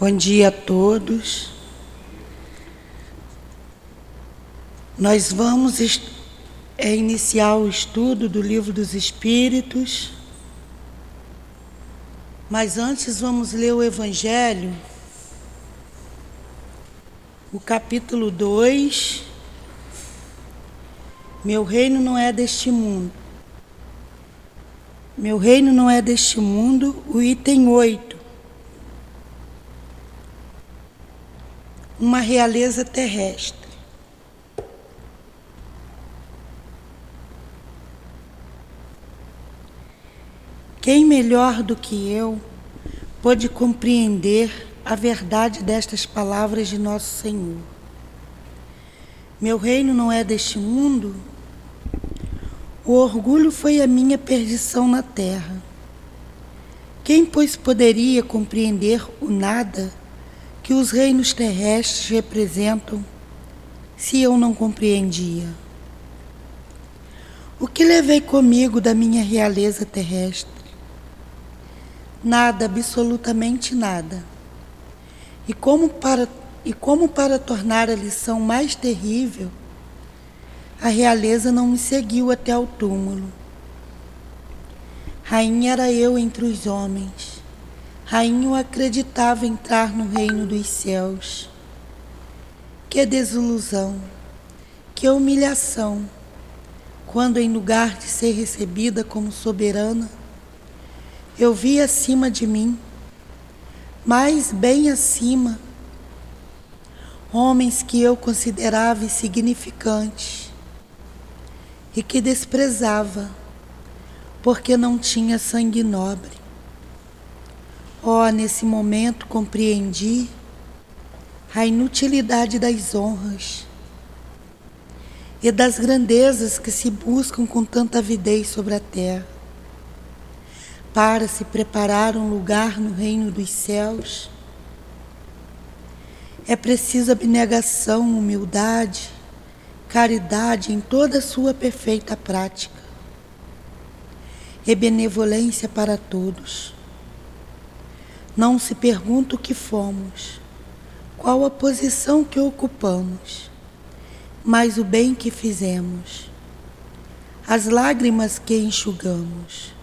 Bom dia a todos. Nós vamos é, iniciar o estudo do Livro dos Espíritos, mas antes vamos ler o Evangelho, o capítulo 2. Meu reino não é deste mundo. Meu reino não é deste mundo, o item 8. Uma realeza terrestre. Quem melhor do que eu pôde compreender a verdade destas palavras de nosso Senhor? Meu reino não é deste mundo. O orgulho foi a minha perdição na terra. Quem, pois, poderia compreender o nada que os reinos terrestres representam se eu não compreendia? O que levei comigo da minha realeza terrestre? Nada, absolutamente nada. E como para, e como para tornar a lição mais terrível, a realeza não me seguiu até ao túmulo. Rainha era eu entre os homens Rainha acreditava entrar no reino dos céus. Que desilusão, que humilhação, quando em lugar de ser recebida como soberana, eu vi acima de mim, mais bem acima, homens que eu considerava insignificantes e que desprezava, porque não tinha sangue nobre. Oh, nesse momento compreendi a inutilidade das honras e das grandezas que se buscam com tanta avidez sobre a terra. Para se preparar um lugar no reino dos céus, é preciso abnegação, humildade, caridade em toda a sua perfeita prática e benevolência para todos. Não se pergunta o que fomos, qual a posição que ocupamos, mas o bem que fizemos, as lágrimas que enxugamos.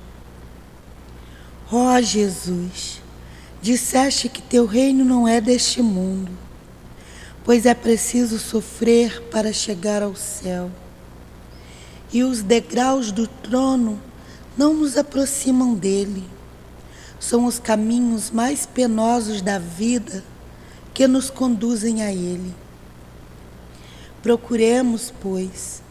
Ó oh, Jesus, disseste que teu reino não é deste mundo, pois é preciso sofrer para chegar ao céu. E os degraus do trono não nos aproximam dele são os caminhos mais penosos da vida que nos conduzem a Ele. Procuremos, pois,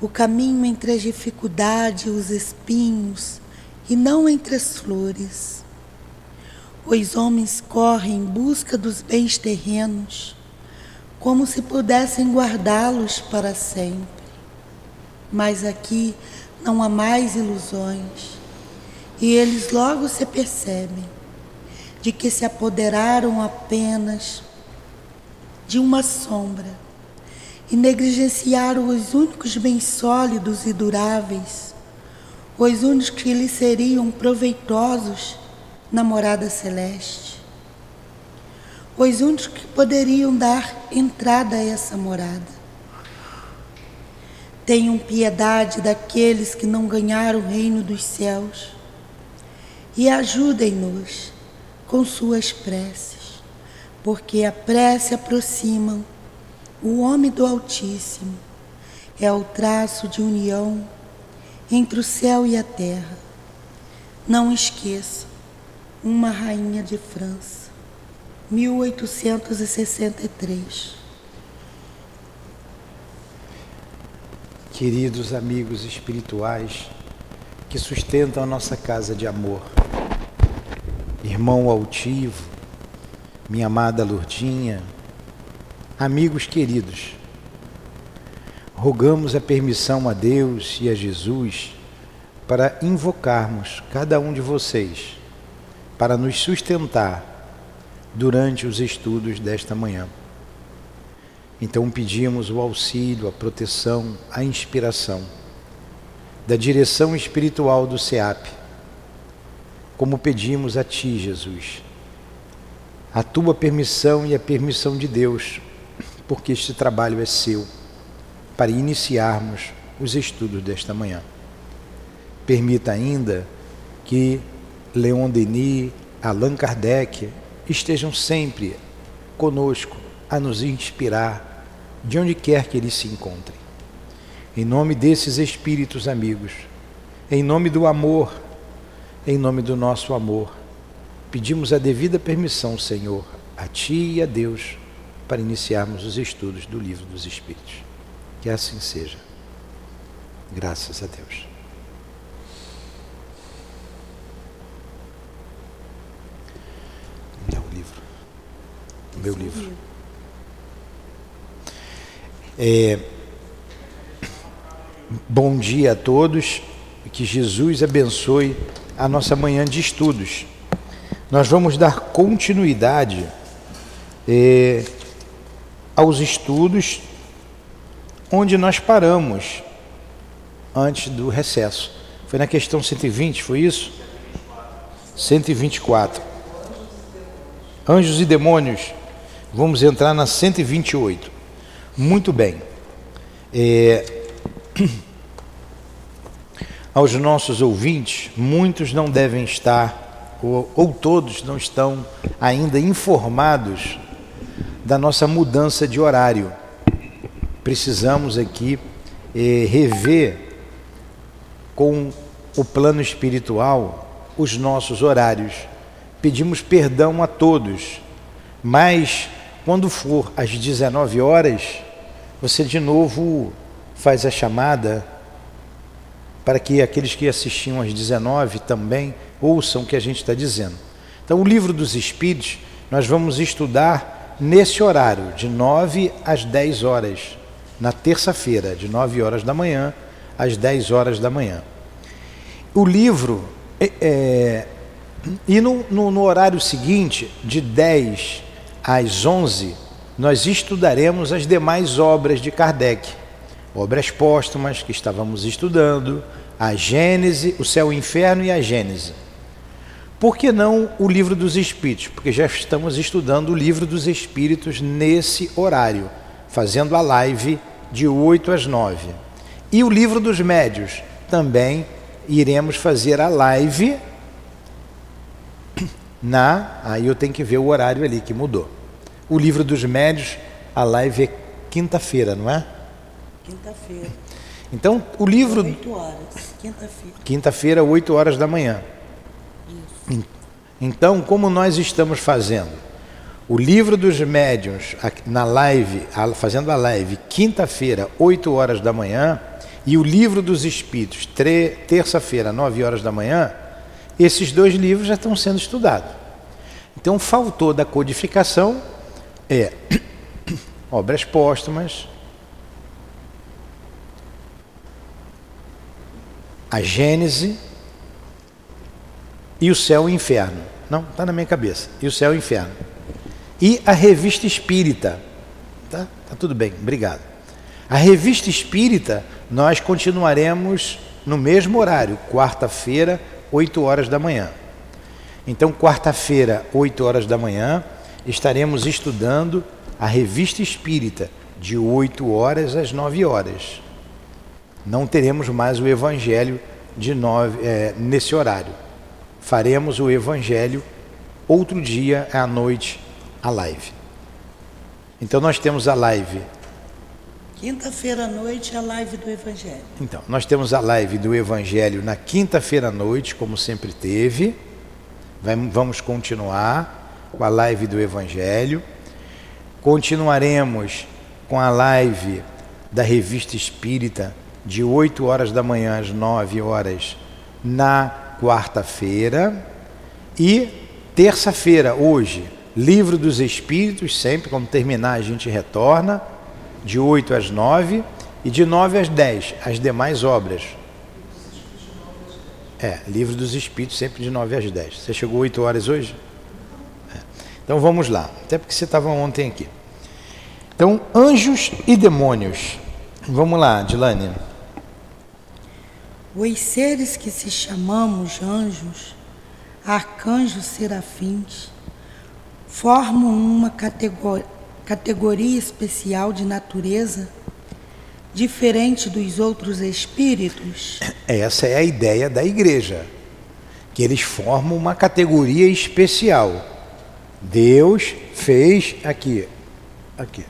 o caminho entre as dificuldades e os espinhos, e não entre as flores. Os homens correm em busca dos bens terrenos, como se pudessem guardá-los para sempre. Mas aqui não há mais ilusões e eles logo se percebem de que se apoderaram apenas de uma sombra e negligenciaram os únicos bens sólidos e duráveis, os únicos que lhes seriam proveitosos na morada celeste, os únicos que poderiam dar entrada a essa morada. Tenham piedade daqueles que não ganharam o reino dos céus e ajudem-nos com suas preces, porque a prece aproxima o homem do Altíssimo, é o traço de união entre o céu e a terra. Não esqueça, uma rainha de França, 1863. Queridos amigos espirituais que sustentam a nossa casa de amor, irmão altivo, minha amada Lourdinha, amigos queridos, rogamos a permissão a Deus e a Jesus para invocarmos cada um de vocês para nos sustentar durante os estudos desta manhã. Então pedimos o auxílio, a proteção, a inspiração da direção espiritual do SEAP como pedimos a Ti, Jesus. a tua permissão e a permissão de Deus, porque este trabalho é seu, para iniciarmos os estudos desta manhã. Permita ainda que Leon Denis, Allan Kardec estejam sempre conosco a nos inspirar de onde quer que eles se encontrem. Em nome desses espíritos amigos, em nome do amor, em nome do nosso amor, pedimos a devida permissão, Senhor, a Ti e a Deus, para iniciarmos os estudos do Livro dos Espíritos. Que assim seja. Graças a Deus. Meu livro. Meu livro. É, bom dia a todos. Que Jesus abençoe a nossa manhã de estudos. Nós vamos dar continuidade é, aos estudos onde nós paramos antes do recesso. Foi na questão 120, foi isso? 124. Anjos e demônios. Vamos entrar na 128. Muito bem. É... Aos nossos ouvintes, muitos não devem estar, ou, ou todos não estão ainda informados da nossa mudança de horário. Precisamos aqui é, rever com o plano espiritual os nossos horários. Pedimos perdão a todos, mas quando for às 19 horas, você de novo faz a chamada para que aqueles que assistiam às 19 também ouçam o que a gente está dizendo. Então, o livro dos Espíritos nós vamos estudar nesse horário, de 9 às 10 horas, na terça-feira, de 9 horas da manhã às 10 horas da manhã. O livro, é, é, e no, no, no horário seguinte, de 10 às 11, nós estudaremos as demais obras de Kardec, obras póstumas que estávamos estudando, a Gênese, o Céu e o Inferno e a Gênese. Por que não o Livro dos Espíritos? Porque já estamos estudando o Livro dos Espíritos nesse horário, fazendo a live de 8 às 9. E o livro dos médios, também iremos fazer a live na. Aí eu tenho que ver o horário ali que mudou. O livro dos médios, a live é quinta-feira, não é? Quinta-feira. Então, o livro. 8 horas, quinta-feira. Quinta-feira, 8 horas da manhã. Isso. Então, como nós estamos fazendo? O livro dos médiuns na live, fazendo a live quinta-feira, 8 horas da manhã, e o livro dos Espíritos, terça-feira, 9 horas da manhã, esses dois livros já estão sendo estudados. Então, faltou da codificação é obras póstumas, a Gênese e o céu e o inferno. Não, está na minha cabeça. E o céu e o inferno e a Revista Espírita. Tá? Tá tudo bem, obrigado. A Revista Espírita, nós continuaremos no mesmo horário, quarta-feira, 8 horas da manhã. Então, quarta-feira, 8 horas da manhã, estaremos estudando a Revista Espírita, de 8 horas às 9 horas. Não teremos mais o Evangelho de nove, é, nesse horário. Faremos o Evangelho outro dia à noite, a live. Então nós temos a live. Quinta-feira à noite é a live do Evangelho. Então, nós temos a live do Evangelho na quinta-feira à noite, como sempre teve. Vamos continuar com a live do Evangelho. Continuaremos com a live da Revista Espírita de 8 horas da manhã às 9 horas na quarta-feira. E terça-feira, hoje, Livro dos Espíritos, sempre quando terminar a gente retorna, de 8 às 9 e de 9 às 10, as demais obras. É, Livro dos Espíritos, sempre de 9 às 10. Você chegou 8 horas hoje? É. Então vamos lá, até porque você estava ontem aqui. Então, anjos e demônios. Vamos lá, Dilane. Os seres que se chamamos anjos, arcanjos serafins, formam uma categoria especial de natureza diferente dos outros espíritos? Essa é a ideia da igreja, que eles formam uma categoria especial. Deus fez aqui, aqui.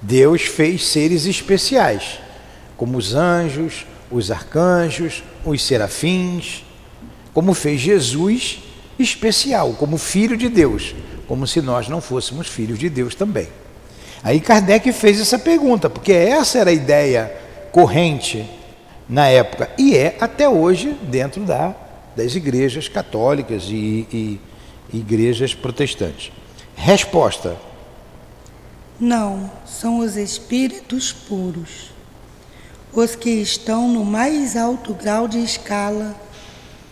Deus fez seres especiais, como os anjos, os arcanjos, os serafins, como fez Jesus especial, como filho de Deus, como se nós não fôssemos filhos de Deus também. Aí Kardec fez essa pergunta, porque essa era a ideia corrente na época e é até hoje dentro da, das igrejas católicas e, e igrejas protestantes. Resposta: Não, são os espíritos puros, os que estão no mais alto grau de escala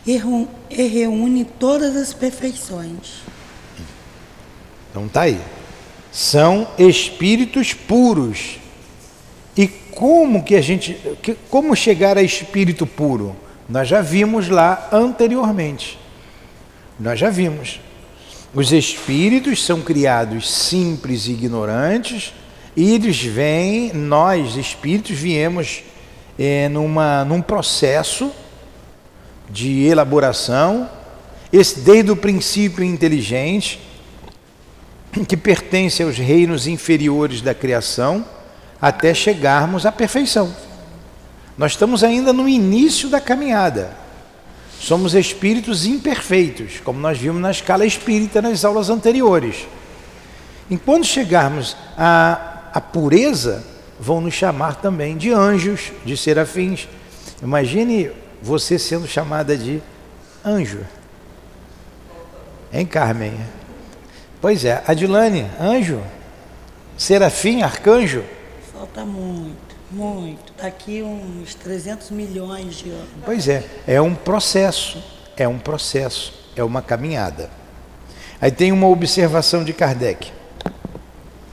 e reúne todas as perfeições. Então tá aí. São espíritos puros. E como que a gente, como chegar a espírito puro? Nós já vimos lá anteriormente. Nós já vimos. Os espíritos são criados simples e ignorantes, eles vêm, nós espíritos viemos é, numa, num processo de elaboração, esse desde o princípio inteligente, que pertence aos reinos inferiores da criação, até chegarmos à perfeição. Nós estamos ainda no início da caminhada. Somos espíritos imperfeitos, como nós vimos na escala espírita nas aulas anteriores. Enquanto chegarmos à, à pureza, vão nos chamar também de anjos, de serafins. Imagine você sendo chamada de anjo. Hein, Carmen? Pois é, Adilane, anjo, serafim, arcanjo. Falta muito, muito. Daqui uns 300 milhões de anos. Pois é, é um processo, é um processo, é uma caminhada. Aí tem uma observação de Kardec.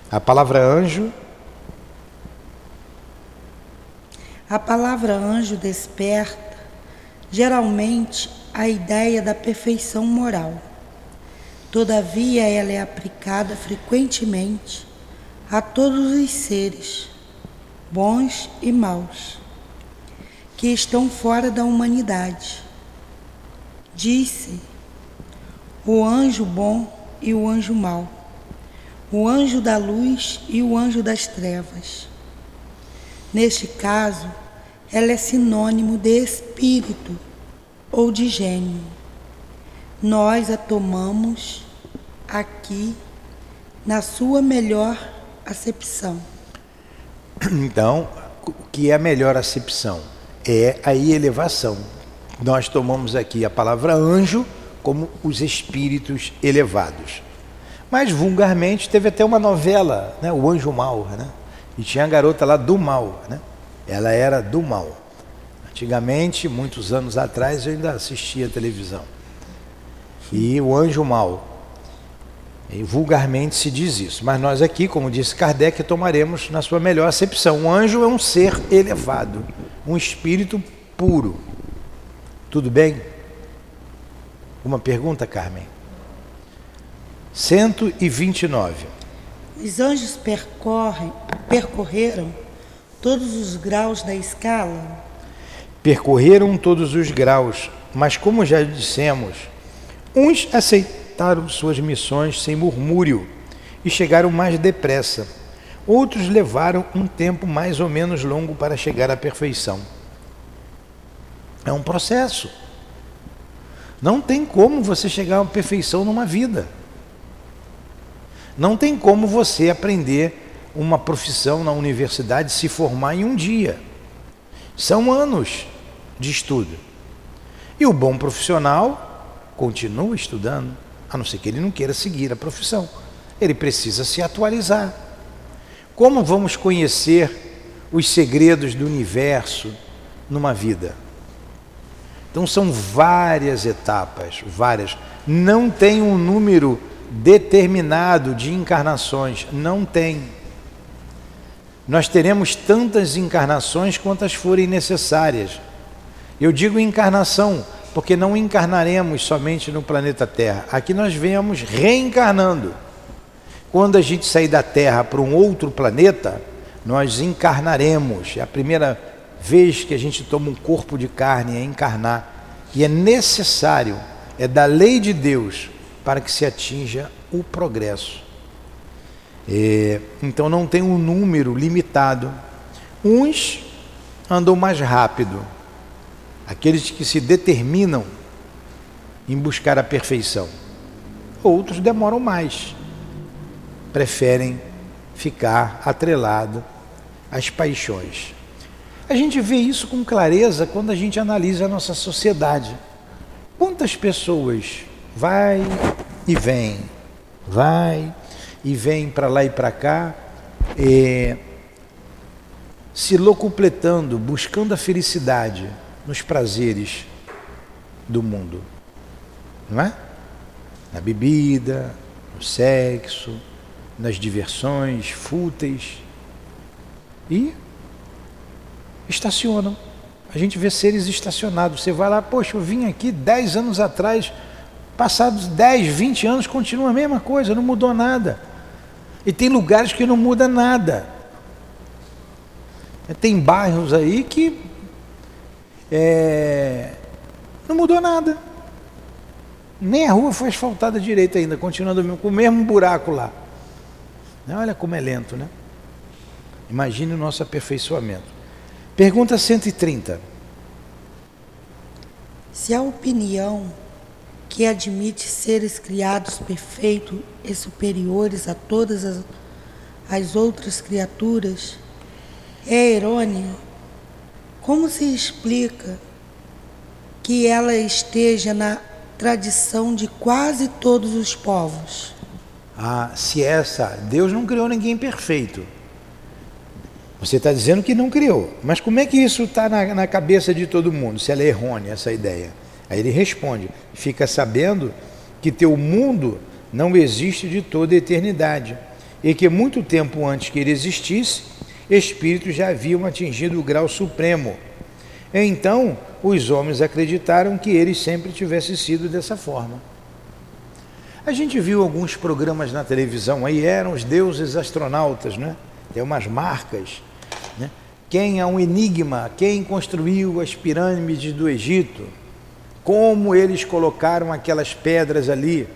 A palavra anjo A palavra anjo desperta geralmente a ideia da perfeição moral. Todavia, ela é aplicada frequentemente a todos os seres, bons e maus, que estão fora da humanidade. Disse o anjo bom e o anjo mau, o anjo da luz e o anjo das trevas. Neste caso, ela é sinônimo de espírito ou de gênio. Nós a tomamos aqui na sua melhor acepção. Então, o que é a melhor acepção? É a elevação. Nós tomamos aqui a palavra anjo como os espíritos elevados. Mas vulgarmente teve até uma novela, né? O Anjo Mal, né? E tinha a garota lá do mal, né? Ela era do mal. Antigamente, muitos anos atrás, eu ainda assistia televisão. E o anjo mal. E vulgarmente se diz isso. Mas nós aqui, como disse Kardec, tomaremos na sua melhor acepção. O anjo é um ser elevado, um espírito puro. Tudo bem? Uma pergunta, Carmen? 129. Os anjos percorrem, percorreram todos os graus da escala? Percorreram todos os graus, mas como já dissemos, uns aceitaram suas missões sem murmúrio e chegaram mais depressa. Outros levaram um tempo mais ou menos longo para chegar à perfeição. É um processo. Não tem como você chegar à perfeição numa vida. Não tem como você aprender uma profissão na universidade se formar em um dia. São anos de estudo. E o bom profissional continua estudando, a não ser que ele não queira seguir a profissão. Ele precisa se atualizar. Como vamos conhecer os segredos do universo numa vida? Então são várias etapas, várias. Não tem um número determinado de encarnações, não tem. Nós teremos tantas encarnações quantas forem necessárias. Eu digo encarnação porque não encarnaremos somente no planeta Terra. Aqui nós vemos reencarnando. quando a gente sair da Terra para um outro planeta, nós encarnaremos. É a primeira vez que a gente toma um corpo de carne, é encarnar. E é necessário, é da lei de Deus, para que se atinja o progresso. É, então não tem um número limitado. Uns andam mais rápido, aqueles que se determinam em buscar a perfeição. Outros demoram mais, preferem ficar atrelado às paixões. A gente vê isso com clareza quando a gente analisa a nossa sociedade. Quantas pessoas vai e vem, vai e vem para lá e para cá, é, se locupletando, buscando a felicidade nos prazeres do mundo, não é? Na bebida, no sexo, nas diversões fúteis e estacionam. A gente vê seres estacionados. Você vai lá, poxa, eu vim aqui 10 anos atrás, passados 10, 20 anos, continua a mesma coisa, não mudou nada. E tem lugares que não muda nada. Tem bairros aí que é, não mudou nada. Nem a rua foi asfaltada direito ainda, continuando com o mesmo buraco lá. Olha como é lento, né? Imagine o nosso aperfeiçoamento. Pergunta 130. Se a opinião que admite seres criados perfeitos e superiores a todas as, as outras criaturas é errônea, como se explica que ela esteja na tradição de quase todos os povos? Ah, se essa. Deus não criou ninguém perfeito. Você está dizendo que não criou. Mas como é que isso está na, na, cabeça de todo mundo, se ela é errônea, essa ideia? Aí ele responde: fica sabendo que teu mundo não existe de toda a eternidade, e que muito tempo antes que ele existisse, espíritos já haviam atingido o grau supremo. Então, os homens acreditaram que ele sempre tivesse sido dessa forma. A gente viu alguns programas na televisão aí, eram os deuses astronautas, né? Tem umas marcas. Né? Quem é um enigma? Quem construiu as pirâmides do Egito? Como eles colocaram aquelas pedras ali?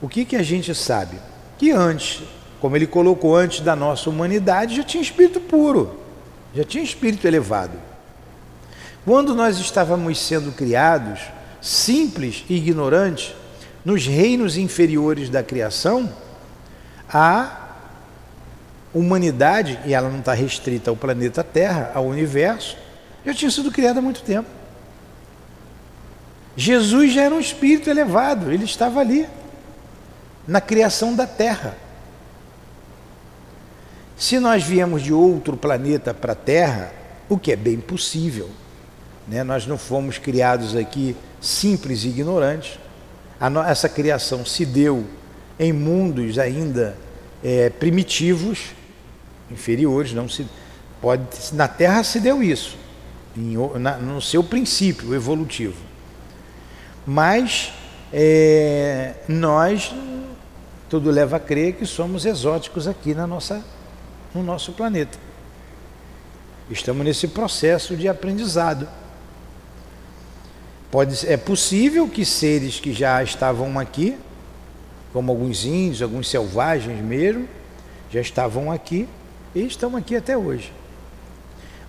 O que, que a gente sabe? Que antes como ele colocou antes da nossa humanidade, já tinha espírito puro, já tinha espírito elevado. Quando nós estávamos sendo criados, simples e ignorantes, nos reinos inferiores da criação, a humanidade, e ela não está restrita ao planeta Terra, ao universo, já tinha sido criada há muito tempo. Jesus já era um espírito elevado, ele estava ali, na criação da Terra. Se nós viemos de outro planeta para a Terra, o que é bem possível, né? nós não fomos criados aqui simples e ignorantes, no... essa criação se deu em mundos ainda é, primitivos, inferiores, não se pode na Terra se deu isso, em, na, no seu princípio evolutivo, mas é, nós tudo leva a crer que somos exóticos aqui na nossa no nosso planeta. Estamos nesse processo de aprendizado. Pode, é possível que seres que já estavam aqui, como alguns índios, alguns selvagens mesmo, já estavam aqui e estão aqui até hoje.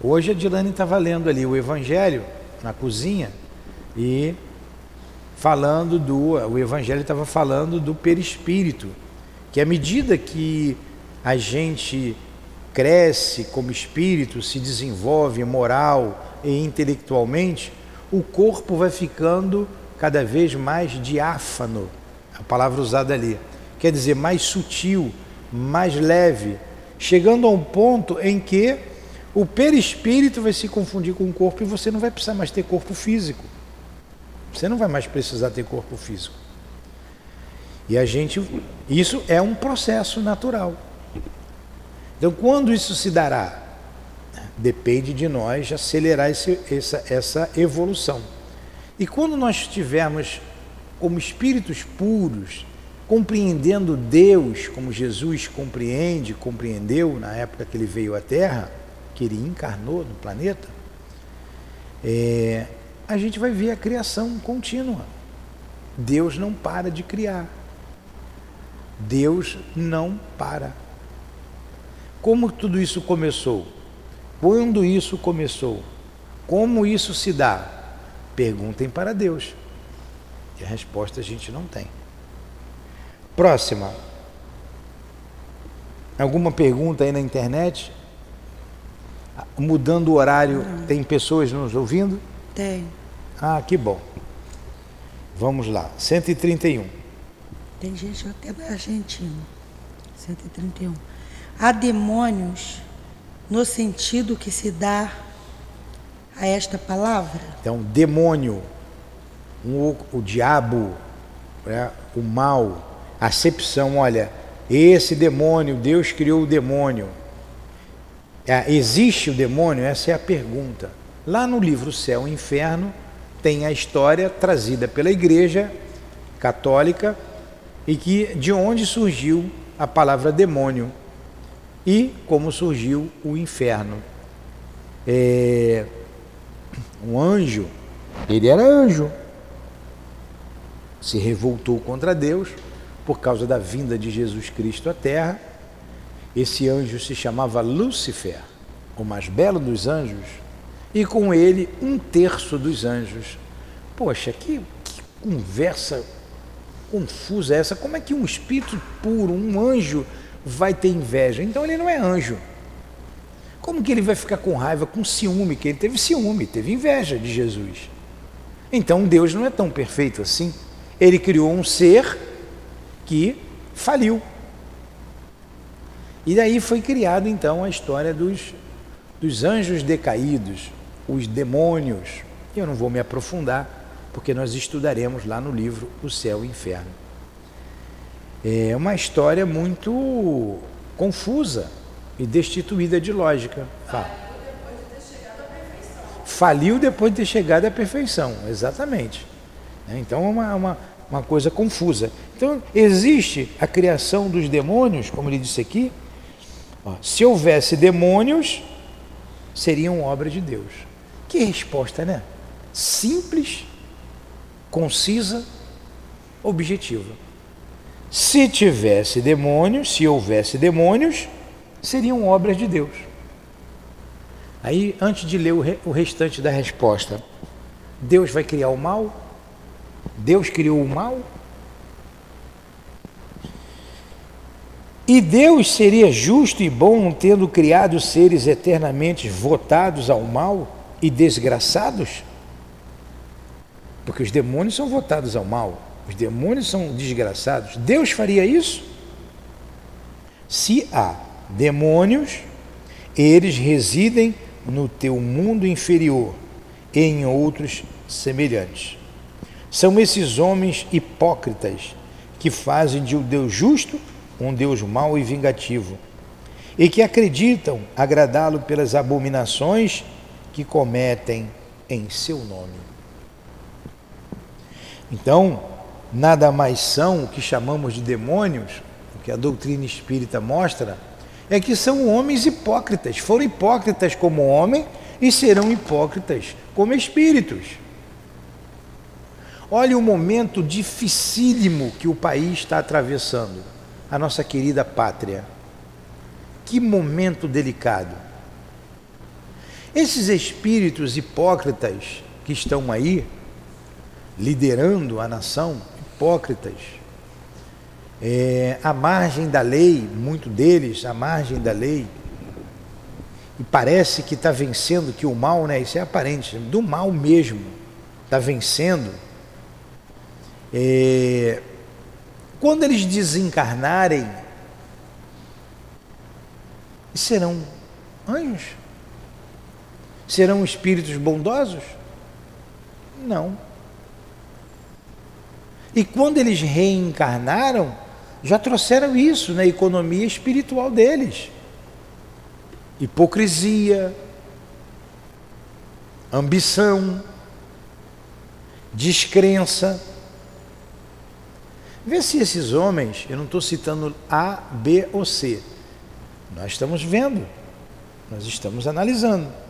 Hoje a Dilane estava lendo ali o Evangelho na cozinha e falando do. O Evangelho estava falando do perispírito, que à medida que a gente cresce como espírito, se desenvolve moral e intelectualmente, o corpo vai ficando cada vez mais diáfano, a palavra usada ali, quer dizer, mais sutil, mais leve, chegando a um ponto em que o perispírito vai se confundir com o corpo e você não vai precisar mais ter corpo físico. Você não vai mais precisar ter corpo físico. E a gente, isso é um processo natural. Então, quando isso se dará? Depende de nós acelerar esse, essa, essa evolução. E quando nós estivermos como espíritos puros, compreendendo Deus como Jesus compreende, compreendeu na época que ele veio à Terra, que ele encarnou no planeta, é, a gente vai ver a criação contínua. Deus não para de criar. Deus não para. Como tudo isso começou? Quando isso começou? Como isso se dá? Perguntem para Deus. E a resposta a gente não tem. Próxima. Alguma pergunta aí na internet? Mudando o horário, não. tem pessoas nos ouvindo? Tem. Ah, que bom. Vamos lá. 131. Tem gente até da Argentina. 131. Há demônios no sentido que se dá a esta palavra? Então, demônio, o, o diabo, né, o mal, acepção, olha, esse demônio, Deus criou o demônio. É, existe o demônio? Essa é a pergunta. Lá no livro Céu e Inferno tem a história trazida pela Igreja Católica e que de onde surgiu a palavra demônio e como surgiu o inferno. É, um anjo, ele era anjo, se revoltou contra Deus por causa da vinda de Jesus Cristo à Terra. Esse anjo se chamava Lúcifer, o mais belo dos anjos, e com ele um terço dos anjos. Poxa, que, que conversa confusa é essa? Como é que um espírito puro, um anjo, vai ter inveja? Então ele não é anjo. Como que ele vai ficar com raiva, com ciúme? Que ele teve ciúme, teve inveja de Jesus. Então Deus não é tão perfeito assim. Ele criou um ser que faliu. E daí foi criado então a história dos, dos anjos decaídos, os demônios. Eu não vou me aprofundar, porque nós estudaremos lá no livro O Céu e o Inferno. É uma história muito confusa e destituída de lógica. Faliu depois de ter chegado à perfeição, exatamente. Né? Então é uma, uma, uma coisa confusa. Então existe a criação dos demônios, como ele disse aqui. Se houvesse demônios, seriam obra de Deus. Que resposta, né? Simples, concisa, objetiva. Se tivesse demônios, se houvesse demônios, seriam obras de Deus. Aí, antes de ler o restante da resposta, Deus vai criar o mal? Deus criou o mal? E Deus seria justo e bom tendo criado seres eternamente votados ao mal? E desgraçados? Porque os demônios são votados ao mal, os demônios são desgraçados. Deus faria isso? Se há demônios, eles residem no teu mundo inferior e em outros semelhantes. São esses homens hipócritas que fazem de um Deus justo um Deus mau e vingativo, e que acreditam agradá-lo pelas abominações que cometem em seu nome. Então, nada mais são o que chamamos de demônios, o que a doutrina espírita mostra, é que são homens hipócritas. Foram hipócritas como homem e serão hipócritas como espíritos. Olha o momento dificílimo que o país está atravessando, a nossa querida pátria. Que momento delicado. Esses espíritos hipócritas que estão aí, liderando a nação, hipócritas, é, à margem da lei, muito deles, à margem da lei, e parece que está vencendo, que o mal, né, isso é aparente, do mal mesmo, está vencendo. É, quando eles desencarnarem, serão anjos. Serão espíritos bondosos? Não. E quando eles reencarnaram, já trouxeram isso na economia espiritual deles: hipocrisia, ambição, descrença. Vê se esses homens, eu não estou citando A, B ou C, nós estamos vendo, nós estamos analisando.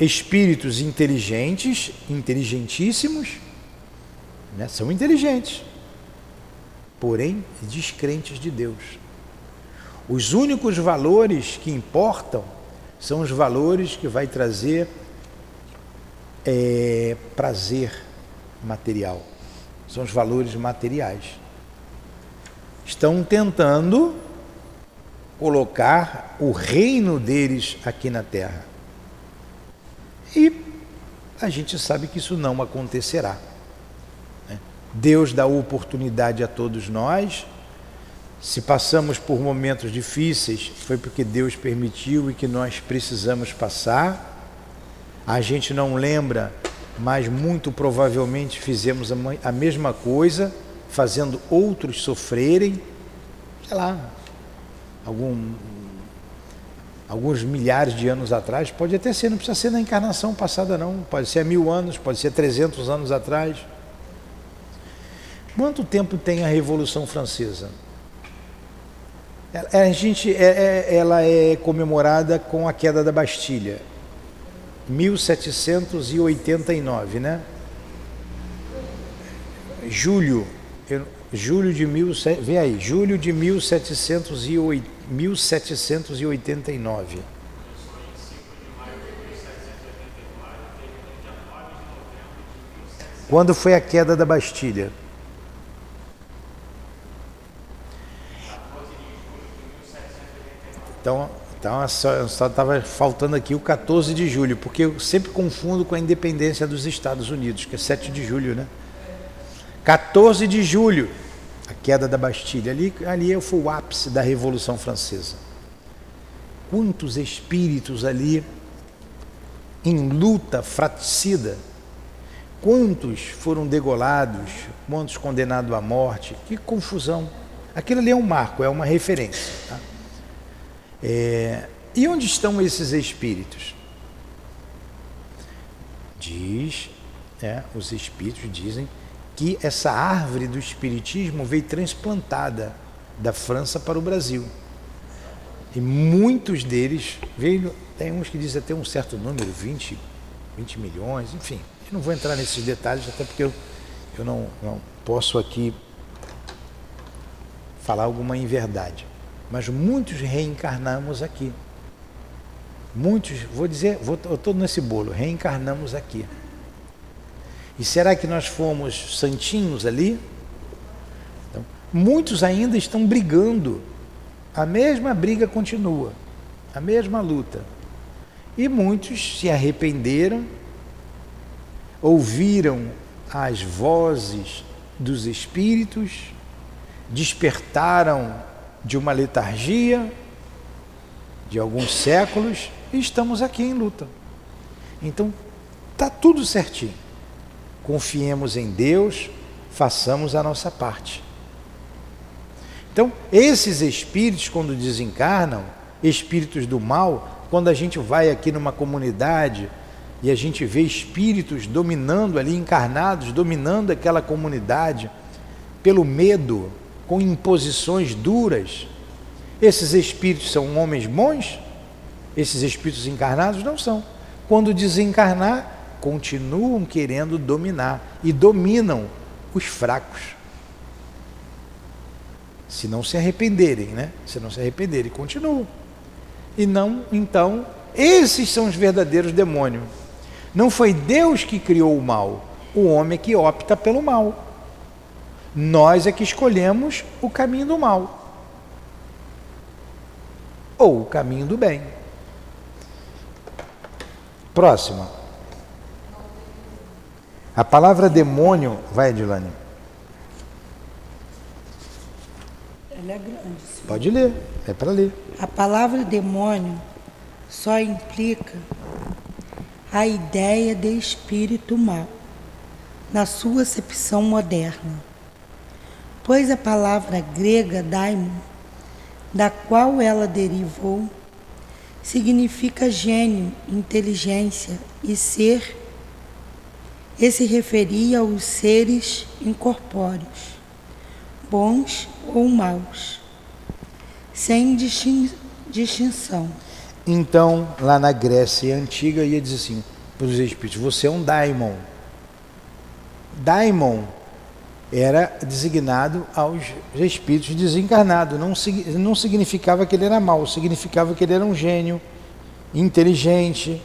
Espíritos inteligentes, inteligentíssimos, né, são inteligentes, porém descrentes de Deus. Os únicos valores que importam são os valores que vai trazer é, prazer material. São os valores materiais. Estão tentando colocar o reino deles aqui na terra. E a gente sabe que isso não acontecerá. Né? Deus dá oportunidade a todos nós. Se passamos por momentos difíceis, foi porque Deus permitiu e que nós precisamos passar. A gente não lembra, mas muito provavelmente fizemos a mesma coisa, fazendo outros sofrerem. Sei lá, algum, alguns milhares de anos atrás, pode até ser, não precisa ser na encarnação passada não, pode ser há mil anos, pode ser 300 anos atrás. Quanto tempo tem a Revolução Francesa? A gente, é, é, ela é comemorada com a queda da Bastilha, 1789, né? Julho, julho de mil, vê aí, julho de 1789. Quando foi a queda da Bastilha? Então, então só estava faltando aqui o 14 de julho, porque eu sempre confundo com a independência dos Estados Unidos, que é 7 de julho, né? 14 de julho, a queda da Bastilha. Ali, ali foi o ápice da Revolução Francesa. Quantos espíritos ali em luta fratricida? Quantos foram degolados? Quantos condenados à morte? Que confusão! Aquilo ali é um marco, é uma referência. Tá? É, e onde estão esses espíritos? Diz, é, os espíritos dizem que essa árvore do espiritismo veio transplantada da França para o Brasil. E muitos deles veio, tem uns que dizem até um certo número, 20, 20 milhões, enfim. Eu não vou entrar nesses detalhes, até porque eu, eu não, não posso aqui falar alguma inverdade mas muitos reencarnamos aqui. Muitos, vou dizer, vou, eu estou nesse bolo, reencarnamos aqui. E será que nós fomos santinhos ali? Então, muitos ainda estão brigando. A mesma briga continua, a mesma luta. E muitos se arrependeram, ouviram as vozes dos espíritos, despertaram de uma letargia de alguns séculos e estamos aqui em luta. Então, tá tudo certinho. Confiemos em Deus, façamos a nossa parte. Então, esses espíritos, quando desencarnam, espíritos do mal, quando a gente vai aqui numa comunidade e a gente vê espíritos dominando ali, encarnados, dominando aquela comunidade, pelo medo, com imposições duras. Esses espíritos são homens bons? Esses espíritos encarnados não são. Quando desencarnar, continuam querendo dominar e dominam os fracos. Se não se arrependerem, né? Se não se arrependerem, continuam. E não, então, esses são os verdadeiros demônios. Não foi Deus que criou o mal, o homem é que opta pelo mal. Nós é que escolhemos o caminho do mal ou o caminho do bem. Próxima. A palavra demônio, vai, Edilane. Ela é grande. Sim. Pode ler, é para ler. A palavra demônio só implica a ideia de espírito mal, na sua acepção moderna pois a palavra grega daimon, da qual ela derivou, significa gênio, inteligência e ser, e se referia aos seres incorpóreos. bons ou maus, sem distin distinção. Então, lá na Grécia antiga, ia dizer assim para os espíritos: você é um daimon. Daimon era designado aos espíritos desencarnados. Não, não significava que ele era mau, significava que ele era um gênio, inteligente.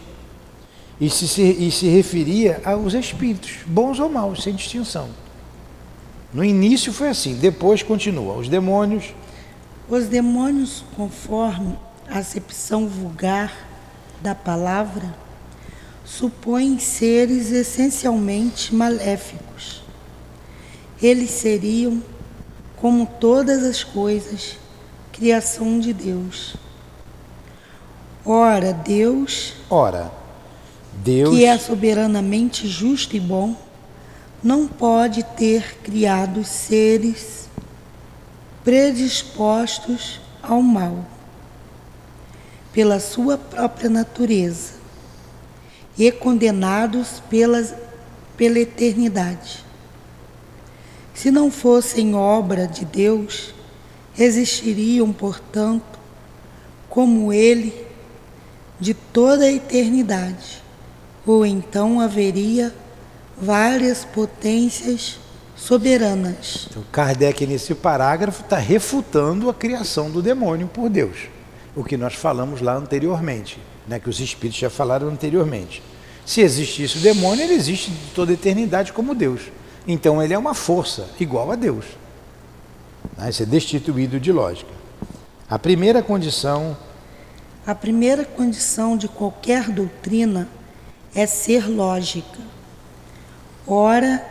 E se, se, e se referia aos espíritos, bons ou maus, sem distinção. No início foi assim, depois continua. Os demônios. Os demônios, conforme a acepção vulgar da palavra, supõem seres essencialmente maléficos eles seriam, como todas as coisas, criação de Deus. Ora, Deus, ora, Deus, que é soberanamente justo e bom, não pode ter criado seres predispostos ao mal pela sua própria natureza e condenados pelas, pela eternidade. Se não fossem obra de Deus, existiriam, portanto, como Ele, de toda a eternidade, ou então haveria várias potências soberanas. Então, Kardec, nesse parágrafo, está refutando a criação do demônio por Deus. O que nós falamos lá anteriormente, né, que os espíritos já falaram anteriormente. Se existisse o demônio, ele existe de toda a eternidade como Deus. Então ele é uma força igual a Deus. Vai ser destituído de lógica. A primeira condição. A primeira condição de qualquer doutrina é ser lógica. Ora,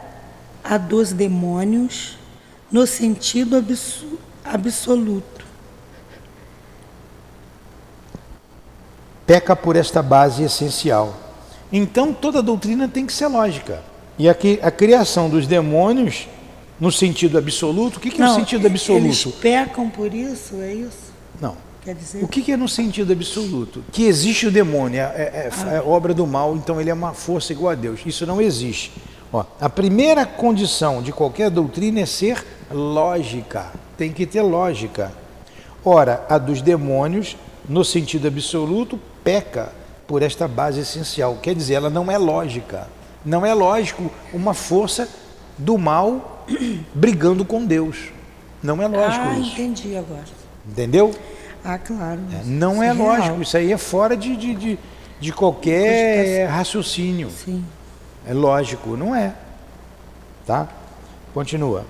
a dos demônios, no sentido absoluto. Peca por esta base essencial. Então toda doutrina tem que ser lógica. E aqui a criação dos demônios, no sentido absoluto, o que, que Não, é o sentido absoluto? Eles pecam por isso, é isso? Não. Quer dizer? O que, que é no sentido absoluto? Que existe o demônio, é, é, é, é, obra do mal, então ele é uma força igual a Deus. Isso não existe. Ó, a primeira condição de qualquer doutrina é ser lógica. Tem que ter lógica. Ora, a dos demônios, no sentido absoluto, peca por esta base essencial. Quer dizer, ela não é lógica. Não é lógico uma força do mal brigando com Deus. Não é lógico ah, isso. entendi agora. Entendeu? Ah, claro. É, não é, é lógico, isso aí é fora de, de, de, de qualquer raciocínio. Sim. É lógico, não é. Tá? Continua.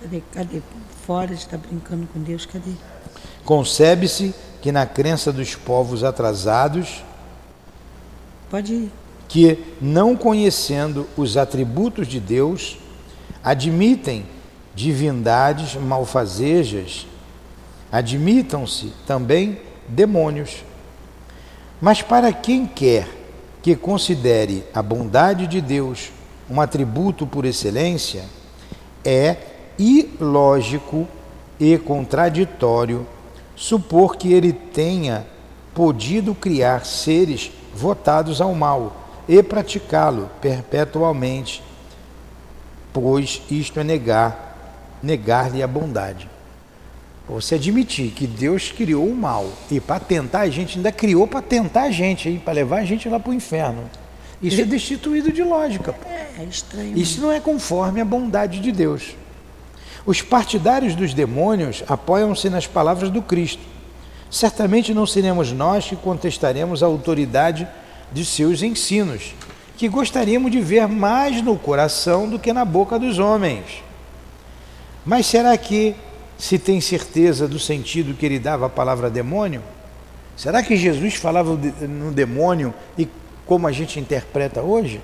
Cadê? Cadê? Fora de estar brincando com Deus, cadê? Concebe-se que na crença dos povos atrasados. Pode ir que, não conhecendo os atributos de Deus, admitem divindades malfazejas, admitam-se também demônios. Mas para quem quer que considere a bondade de Deus um atributo por excelência, é ilógico e contraditório supor que ele tenha podido criar seres votados ao mal e praticá-lo perpetualmente, pois isto é negar, negar-lhe a bondade. Você admitir que Deus criou o mal e para tentar a gente, ainda criou para tentar a gente, para levar a gente lá para o inferno. Isso é destituído de lógica. É, é estranho. Isso não é conforme a bondade de Deus. Os partidários dos demônios apoiam-se nas palavras do Cristo. Certamente não seremos nós que contestaremos a autoridade de seus ensinos, que gostaríamos de ver mais no coração do que na boca dos homens. Mas será que se tem certeza do sentido que ele dava à palavra demônio? Será que Jesus falava no demônio e como a gente interpreta hoje?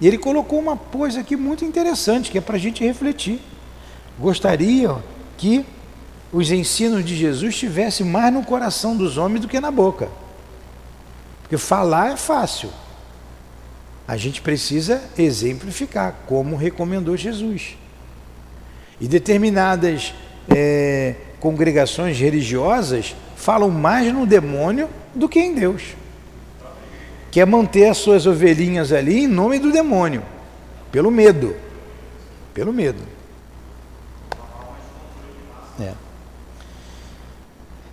E ele colocou uma coisa aqui muito interessante, que é para a gente refletir. Gostaria que os ensinos de Jesus estivessem mais no coração dos homens do que na boca. Porque falar é fácil. A gente precisa exemplificar, como recomendou Jesus. E determinadas é, congregações religiosas falam mais no demônio do que em Deus. Quer manter as suas ovelhinhas ali em nome do demônio, pelo medo. Pelo medo. É.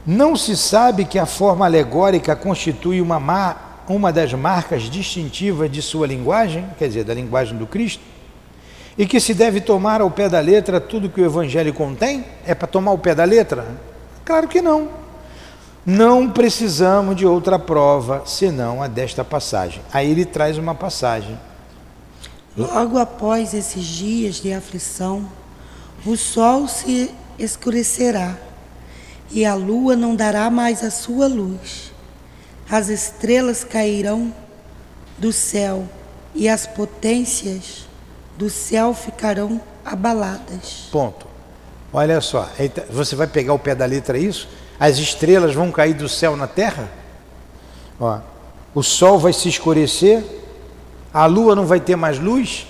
Não se sabe que a forma alegórica constitui uma, uma das marcas distintivas de sua linguagem, quer dizer, da linguagem do Cristo, e que se deve tomar ao pé da letra tudo que o Evangelho contém? É para tomar o pé da letra? Claro que não. Não precisamos de outra prova senão a desta passagem. Aí ele traz uma passagem. Logo após esses dias de aflição, o sol se escurecerá e a lua não dará mais a sua luz. As estrelas cairão do céu e as potências do céu ficarão abaladas. Ponto. Olha só, tá, você vai pegar o pé da letra é isso? As estrelas vão cair do céu na terra? Ó, o sol vai se escurecer, a lua não vai ter mais luz?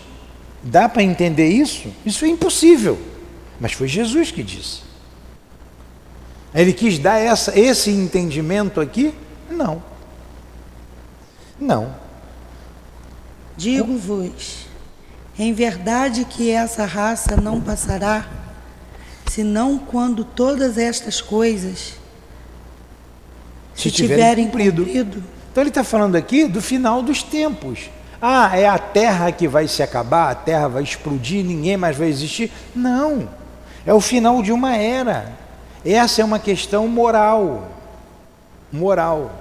Dá para entender isso? Isso é impossível. Mas foi Jesus que disse. Ele quis dar essa, esse entendimento aqui? Não. Não. Digo-vos, em verdade que essa raça não passará, senão quando todas estas coisas se, se tiverem cumprido. cumprido. Então ele está falando aqui do final dos tempos. Ah, é a terra que vai se acabar, a terra vai explodir, ninguém mais vai existir. Não. É o final de uma era. Essa é uma questão moral. Moral.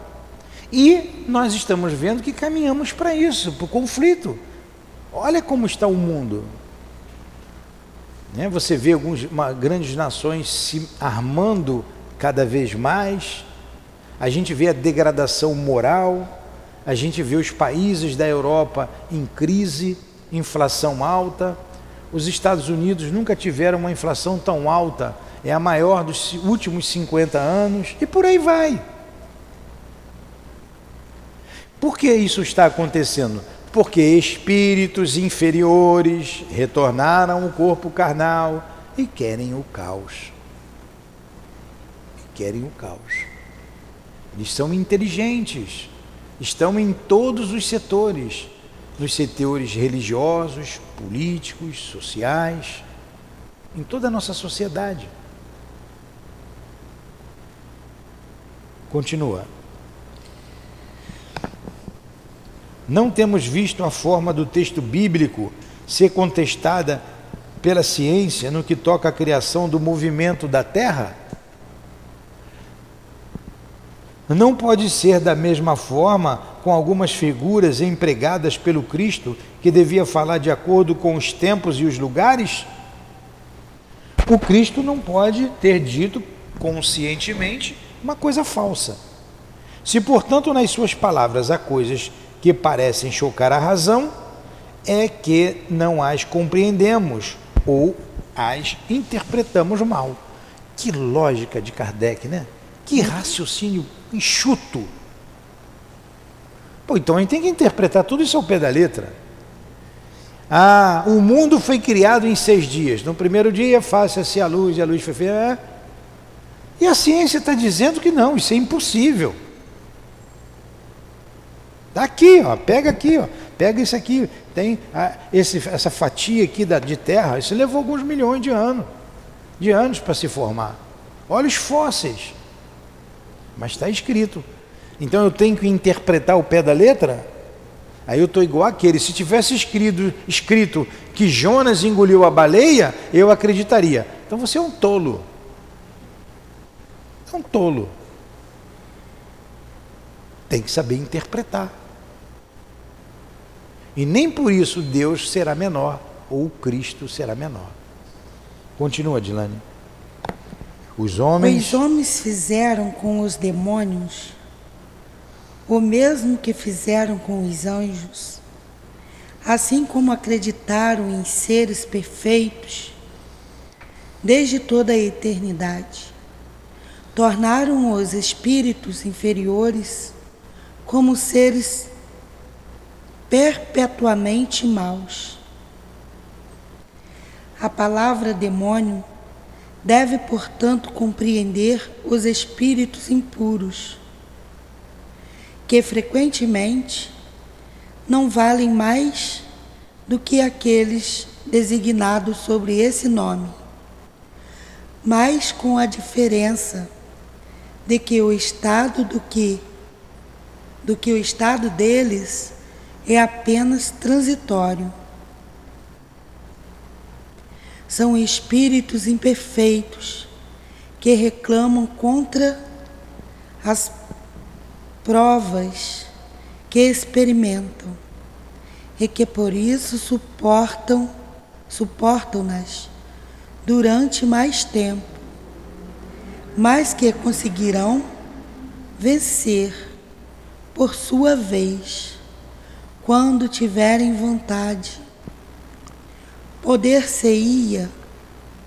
E nós estamos vendo que caminhamos para isso, para o conflito. Olha como está o mundo. Né? Você vê algumas grandes nações se armando cada vez mais. A gente vê a degradação moral. A gente vê os países da Europa em crise, inflação alta. Os Estados Unidos nunca tiveram uma inflação tão alta, é a maior dos últimos 50 anos, e por aí vai. Por que isso está acontecendo? Porque espíritos inferiores retornaram ao corpo carnal e querem o caos. E querem o caos. Eles são inteligentes, estão em todos os setores nos setores religiosos, políticos, sociais, em toda a nossa sociedade. Continua. Não temos visto a forma do texto bíblico ser contestada pela ciência no que toca à criação do movimento da Terra? Não pode ser da mesma forma com algumas figuras empregadas pelo Cristo que devia falar de acordo com os tempos e os lugares? O Cristo não pode ter dito conscientemente uma coisa falsa. Se, portanto, nas suas palavras há coisas que parecem chocar a razão, é que não as compreendemos ou as interpretamos mal. Que lógica de Kardec, né? Que raciocínio enxuto. Pô, então a gente tem que interpretar tudo isso ao pé da letra. Ah, o mundo foi criado em seis dias. No primeiro dia, faça-se a luz, e a luz foi feita. É. E a ciência está dizendo que não, isso é impossível. Está aqui, ó, pega aqui, ó, pega isso aqui, tem ah, esse, essa fatia aqui da, de terra, isso levou alguns milhões de anos, de anos para se formar. Olha os fósseis, mas está escrito. Então eu tenho que interpretar o pé da letra? Aí eu estou igual aquele. Se tivesse escrito, escrito que Jonas engoliu a baleia, eu acreditaria. Então você é um tolo. É um tolo. Tem que saber interpretar. E nem por isso Deus será menor ou Cristo será menor. Continua, Dilane. Os homens. Os homens fizeram com os demônios o mesmo que fizeram com os anjos, assim como acreditaram em seres perfeitos desde toda a eternidade, tornaram os espíritos inferiores como seres perpetuamente maus. A palavra demônio deve, portanto, compreender os espíritos impuros que frequentemente não valem mais do que aqueles designados sobre esse nome, mas com a diferença de que o estado do que do que o estado deles é apenas transitório. São espíritos imperfeitos que reclamam contra as provas que experimentam e que por isso suportam suportam-nas durante mais tempo, mas que conseguirão vencer por sua vez quando tiverem vontade. Poder-se-ia,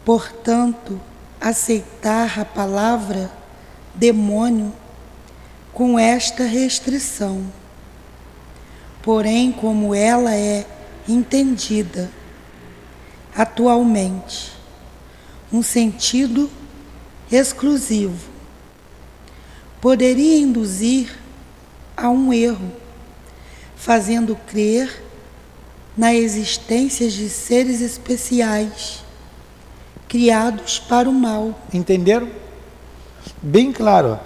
portanto, aceitar a palavra demônio com esta restrição. Porém, como ela é entendida atualmente, um sentido exclusivo poderia induzir a um erro, fazendo crer na existência de seres especiais criados para o mal. Entenderam? Bem claro.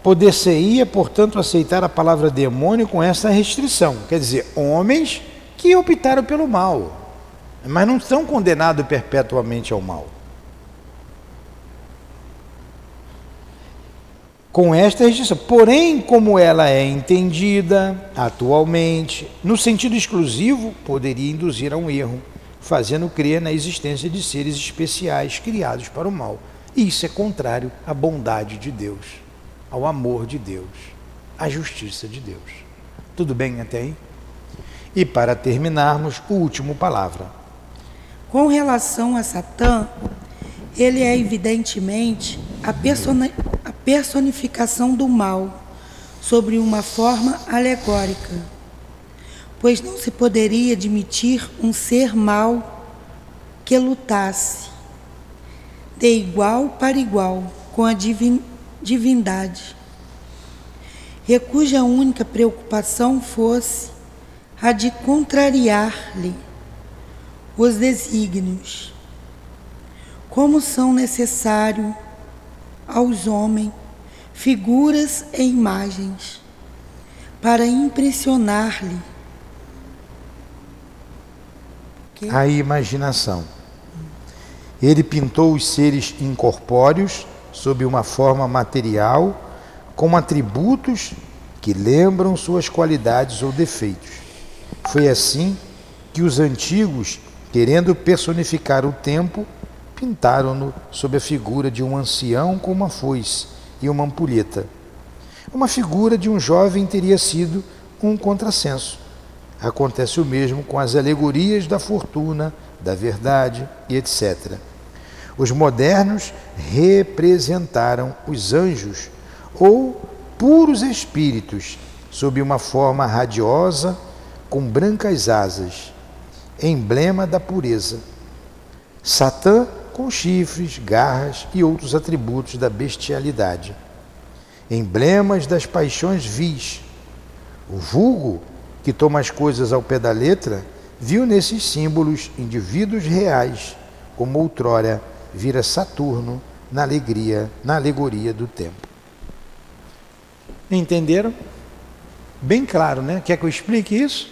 Poder-se-ia, portanto, aceitar a palavra demônio com essa restrição. Quer dizer, homens que optaram pelo mal, mas não estão condenados perpetuamente ao mal. Com esta restrição. Porém, como ela é entendida atualmente, no sentido exclusivo, poderia induzir a um erro, fazendo crer na existência de seres especiais criados para o mal. E isso é contrário à bondade de Deus ao amor de Deus, à justiça de Deus. Tudo bem até aí? E para terminarmos, o último palavra. Com relação a Satã, ele é evidentemente a, a personificação do mal sobre uma forma alegórica, pois não se poderia admitir um ser mau que lutasse de igual para igual com a divindade, e cuja única preocupação fosse a de contrariar-lhe os desígnios, como são necessários aos homens figuras e imagens para impressionar-lhe a imaginação. Ele pintou os seres incorpóreos sob uma forma material, com atributos que lembram suas qualidades ou defeitos. Foi assim que os antigos, querendo personificar o tempo, pintaram-no sob a figura de um ancião com uma foice e uma ampulheta. Uma figura de um jovem teria sido um contrassenso. Acontece o mesmo com as alegorias da fortuna, da verdade e etc. Os modernos representaram os anjos ou puros espíritos sob uma forma radiosa com brancas asas, emblema da pureza. Satã com chifres, garras e outros atributos da bestialidade, emblemas das paixões vis. O vulgo, que toma as coisas ao pé da letra, viu nesses símbolos indivíduos reais, como outrora vira Saturno na alegria, na alegoria do tempo. Entenderam? Bem claro, né? Quer que eu explique isso?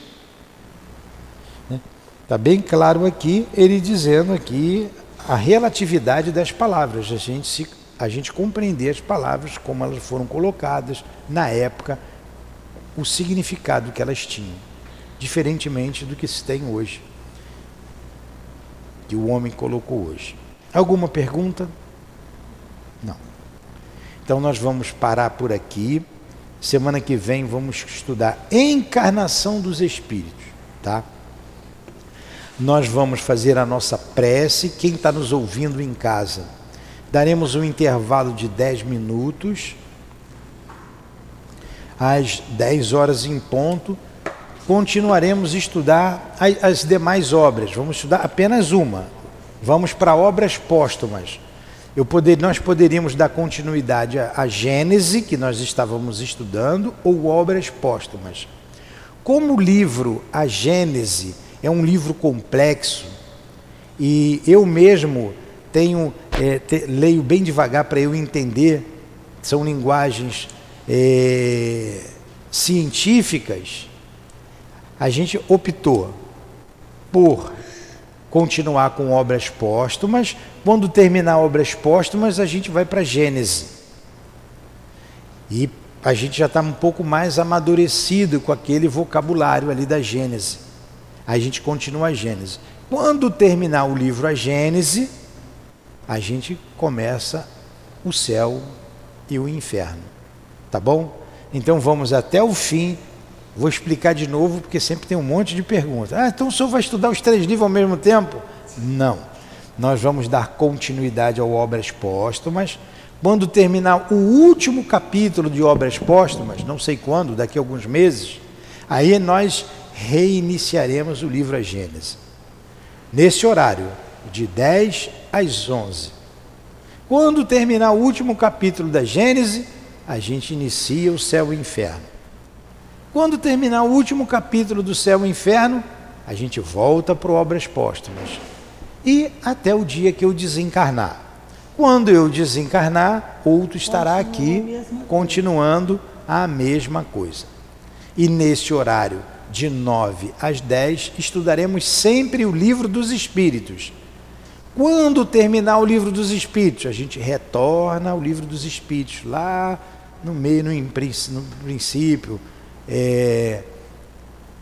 Está né? bem claro aqui, ele dizendo aqui a relatividade das palavras, a gente, se, a gente compreender as palavras como elas foram colocadas na época, o significado que elas tinham, diferentemente do que se tem hoje, que o homem colocou hoje. Alguma pergunta? Não. Então nós vamos parar por aqui. Semana que vem vamos estudar encarnação dos espíritos, tá? Nós vamos fazer a nossa prece. Quem está nos ouvindo em casa, daremos um intervalo de 10 minutos. Às 10 horas em ponto, continuaremos a estudar as demais obras. Vamos estudar apenas uma, Vamos para obras póstumas. Poder, nós poderíamos dar continuidade à, à Gênese, que nós estávamos estudando, ou obras póstumas. Como o livro A Gênese é um livro complexo, e eu mesmo tenho é, te, leio bem devagar para eu entender. São linguagens é, científicas. A gente optou por continuar com obras póstumas. Quando terminar obras póstumas, a gente vai para Gênese. E a gente já está um pouco mais amadurecido com aquele vocabulário ali da Gênese. A gente continua a Gênese. Quando terminar o livro A Gênese, a gente começa o céu e o inferno. Tá bom? Então vamos até o fim. Vou explicar de novo, porque sempre tem um monte de perguntas. Ah, então o senhor vai estudar os três livros ao mesmo tempo? Não. Nós vamos dar continuidade ao Obras Póstumas quando terminar o último capítulo de Obras Póstumas, não sei quando, daqui a alguns meses, aí nós reiniciaremos o livro A Gênesis. Nesse horário, de 10 às 11. Quando terminar o último capítulo da Gênesis, a gente inicia o céu e o inferno. Quando terminar o último capítulo do céu e inferno, a gente volta para Obras Póstumas. E até o dia que eu desencarnar. Quando eu desencarnar, outro estará aqui continuando a mesma coisa. E nesse horário de 9 às 10, estudaremos sempre o livro dos Espíritos. Quando terminar o livro dos Espíritos, a gente retorna ao livro dos Espíritos, lá no meio, no, no princípio, é,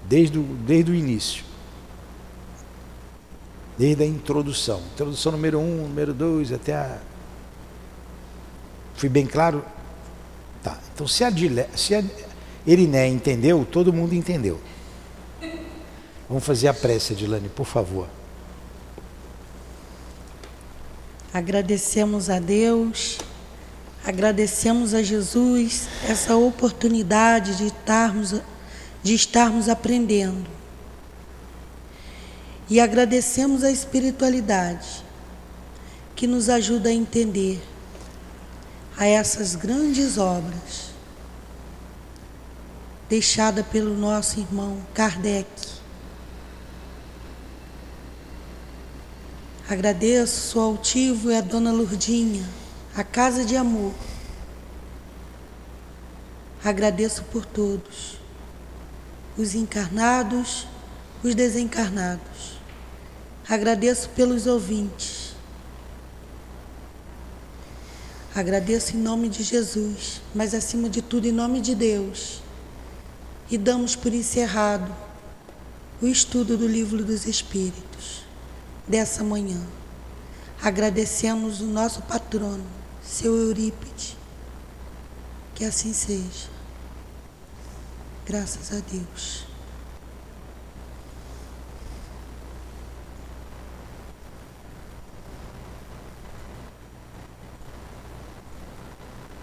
desde, o, desde o início desde a introdução. Introdução número um, número dois, até a. Fui bem claro? Tá. Então, se a, Dile... se a Eriné entendeu, todo mundo entendeu. Vamos fazer a prece, Adilane, por favor. Agradecemos a Deus, agradecemos a Jesus essa oportunidade de estarmos, de estarmos aprendendo e agradecemos a espiritualidade que nos ajuda a entender a essas grandes obras deixada pelo nosso irmão Kardec. Agradeço ao altivo e a dona Lurdinha, a casa de amor. Agradeço por todos, os encarnados, os desencarnados. Agradeço pelos ouvintes. Agradeço em nome de Jesus, mas acima de tudo em nome de Deus. E damos por encerrado o estudo do Livro dos Espíritos dessa manhã. Agradecemos o nosso patrono, seu Eurípide. Que assim seja. Graças a Deus.